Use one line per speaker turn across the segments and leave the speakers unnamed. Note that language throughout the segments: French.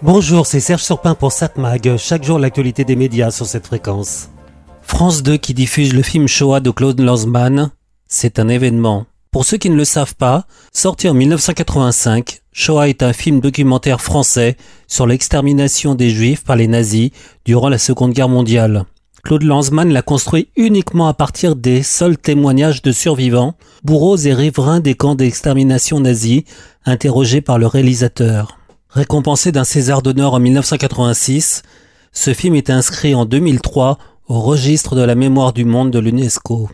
Bonjour, c'est Serge Surpin pour Satmag. Chaque jour, l'actualité des médias sur cette fréquence. France 2 qui diffuse le film Shoah de Claude Lanzmann, c'est un événement. Pour ceux qui ne le savent pas, sorti en 1985, Shoah est un film documentaire français sur l'extermination des Juifs par les nazis durant la Seconde Guerre mondiale. Claude Lanzmann l'a construit uniquement à partir des seuls témoignages de survivants, bourreaux et riverains des camps d'extermination nazis, interrogés par le réalisateur. Récompensé d'un César d'honneur en 1986, ce film est inscrit en 2003 au registre de la mémoire du monde de l'UNESCO.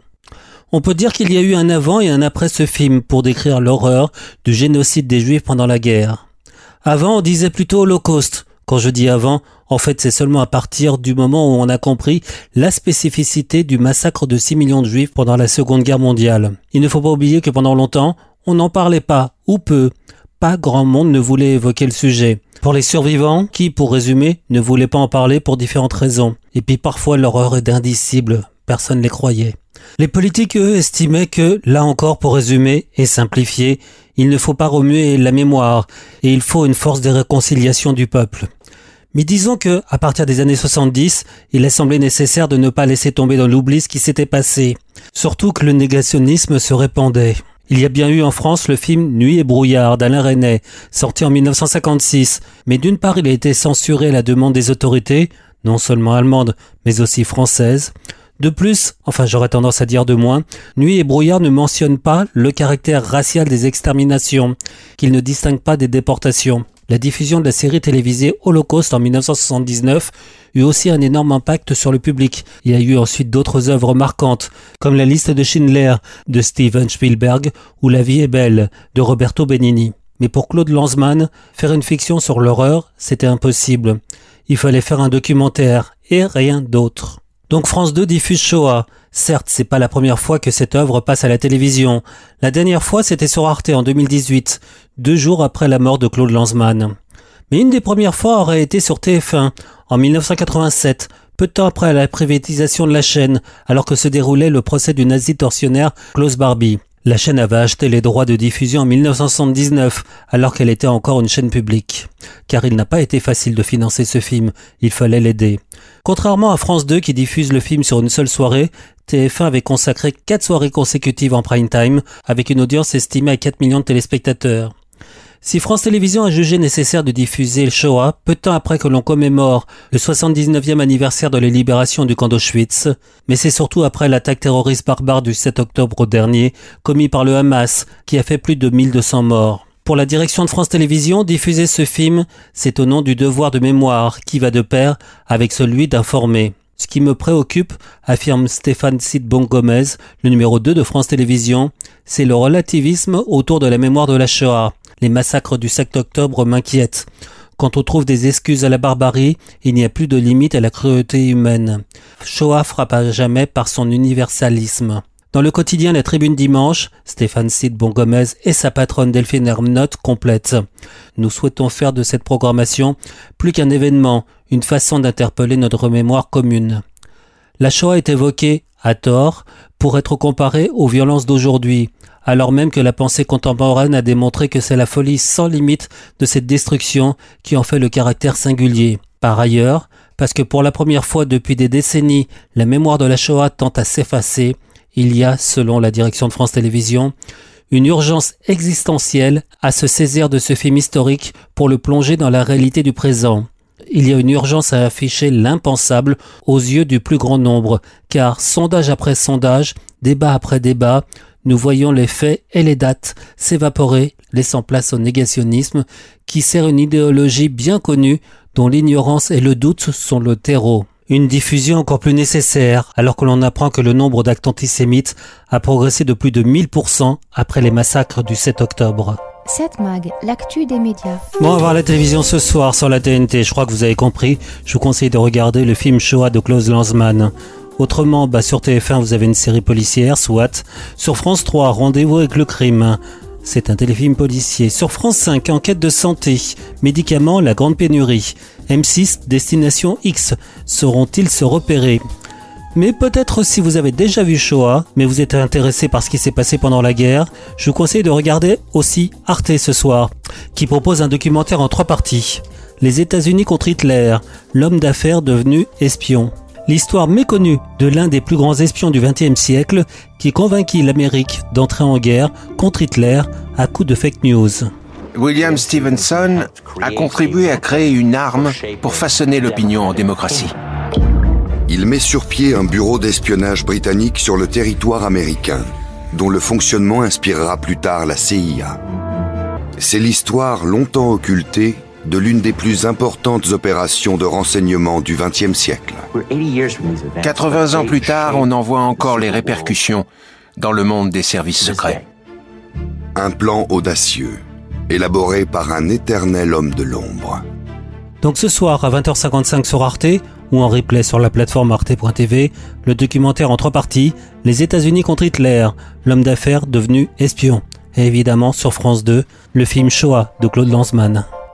On peut dire qu'il y a eu un avant et un après ce film pour décrire l'horreur du génocide des Juifs pendant la guerre. Avant, on disait plutôt Holocauste. Quand je dis avant, en fait, c'est seulement à partir du moment où on a compris la spécificité du massacre de 6 millions de Juifs pendant la Seconde Guerre mondiale. Il ne faut pas oublier que pendant longtemps, on n'en parlait pas, ou peu. Pas grand monde ne voulait évoquer le sujet. Pour les survivants, qui, pour résumer, ne voulaient pas en parler pour différentes raisons. Et puis parfois l'horreur est indicible, personne ne les croyait. Les politiques, eux, estimaient que, là encore pour résumer et simplifier, il ne faut pas remuer la mémoire, et il faut une force de réconciliation du peuple. Mais disons que, à partir des années 70, il a semblé nécessaire de ne pas laisser tomber dans l'oubli ce qui s'était passé. Surtout que le négationnisme se répandait. Il y a bien eu en France le film Nuit et brouillard d'Alain Resnais, sorti en 1956, mais d'une part il a été censuré à la demande des autorités, non seulement allemandes, mais aussi françaises. De plus, enfin j'aurais tendance à dire de moins, Nuit et brouillard ne mentionnent pas le caractère racial des exterminations, qu'ils ne distinguent pas des déportations. La diffusion de la série télévisée Holocauste en 1979 eut aussi un énorme impact sur le public. Il y a eu ensuite d'autres œuvres marquantes, comme La liste de Schindler de Steven Spielberg ou La vie est belle de Roberto Benigni. Mais pour Claude Lanzmann, faire une fiction sur l'horreur, c'était impossible. Il fallait faire un documentaire et rien d'autre. Donc France 2 diffuse Shoah. Certes, c'est pas la première fois que cette œuvre passe à la télévision. La dernière fois, c'était sur Arte en 2018, deux jours après la mort de Claude Lanzmann. Mais une des premières fois aurait été sur TF1, en 1987, peu de temps après la privatisation de la chaîne, alors que se déroulait le procès du nazi tortionnaire Klaus Barbie. La chaîne avait acheté les droits de diffusion en 1979, alors qu'elle était encore une chaîne publique. Car il n'a pas été facile de financer ce film, il fallait l'aider. Contrairement à France 2 qui diffuse le film sur une seule soirée, TF1 avait consacré quatre soirées consécutives en prime time, avec une audience estimée à 4 millions de téléspectateurs. Si France Télévisions a jugé nécessaire de diffuser le Shoah peu de temps après que l'on commémore le 79e anniversaire de la libération du camp d'Auschwitz, mais c'est surtout après l'attaque terroriste barbare du 7 octobre dernier commis par le Hamas qui a fait plus de 1200 morts. Pour la direction de France Télévisions, diffuser ce film, c'est au nom du devoir de mémoire qui va de pair avec celui d'informer. Ce qui me préoccupe, affirme Stéphane Sidbon Gomez, le numéro 2 de France Télévisions, c'est le relativisme autour de la mémoire de la Shoah. Les massacres du 7 octobre m'inquiètent. Quand on trouve des excuses à la barbarie, il n'y a plus de limite à la cruauté humaine. Shoah frappe à jamais par son universalisme. Dans le quotidien La Tribune Dimanche, Stéphane Cid Bongomez et sa patronne Delphine Hermnote complètent. Nous souhaitons faire de cette programmation plus qu'un événement, une façon d'interpeller notre mémoire commune. La Shoah est évoquée, à tort, pour être comparée aux violences d'aujourd'hui, alors même que la pensée contemporaine a démontré que c'est la folie sans limite de cette destruction qui en fait le caractère singulier. Par ailleurs, parce que pour la première fois depuis des décennies, la mémoire de la Shoah tend à s'effacer, il y a, selon la direction de France Télévisions, une urgence existentielle à se saisir de ce film historique pour le plonger dans la réalité du présent. Il y a une urgence à afficher l'impensable aux yeux du plus grand nombre, car sondage après sondage, débat après débat, nous voyons les faits et les dates s'évaporer, laissant place au négationnisme qui sert une idéologie bien connue dont l'ignorance et le doute sont le terreau. Une diffusion encore plus nécessaire alors que l'on apprend que le nombre d'actes antisémites a progressé de plus de 1000% après les massacres du 7 octobre.
7 Mag, l'actu des médias.
Bon, on va voir la télévision ce soir sur la TNT. Je crois que vous avez compris. Je vous conseille de regarder le film Shoah de Klaus Lanzmann. Autrement, bah, sur TF1, vous avez une série policière, soit. Sur France 3, Rendez-vous avec le crime. C'est un téléfilm policier. Sur France 5, Enquête de santé. Médicaments, la grande pénurie. M6, Destination X. Sauront-ils se repérer? Mais peut-être si vous avez déjà vu Shoah, mais vous êtes intéressé par ce qui s'est passé pendant la guerre, je vous conseille de regarder aussi Arte ce soir, qui propose un documentaire en trois parties. Les États-Unis contre Hitler, l'homme d'affaires devenu espion. L'histoire méconnue de l'un des plus grands espions du XXe siècle qui convainquit l'Amérique d'entrer en guerre contre Hitler à coup de fake news.
William Stevenson a contribué à créer une arme pour façonner l'opinion en démocratie.
Il met sur pied un bureau d'espionnage britannique sur le territoire américain, dont le fonctionnement inspirera plus tard la CIA. C'est l'histoire longtemps occultée de l'une des plus importantes opérations de renseignement du XXe siècle.
80 ans plus tard, on en voit encore les répercussions dans le monde des services secrets.
Un plan audacieux, élaboré par un éternel homme de l'ombre.
Donc ce soir à 20h55 sur Arte ou en replay sur la plateforme arte.tv, le documentaire en trois parties, Les États-Unis contre Hitler, l'homme d'affaires devenu espion. Et évidemment sur France 2, le film Shoah de Claude Lanzmann.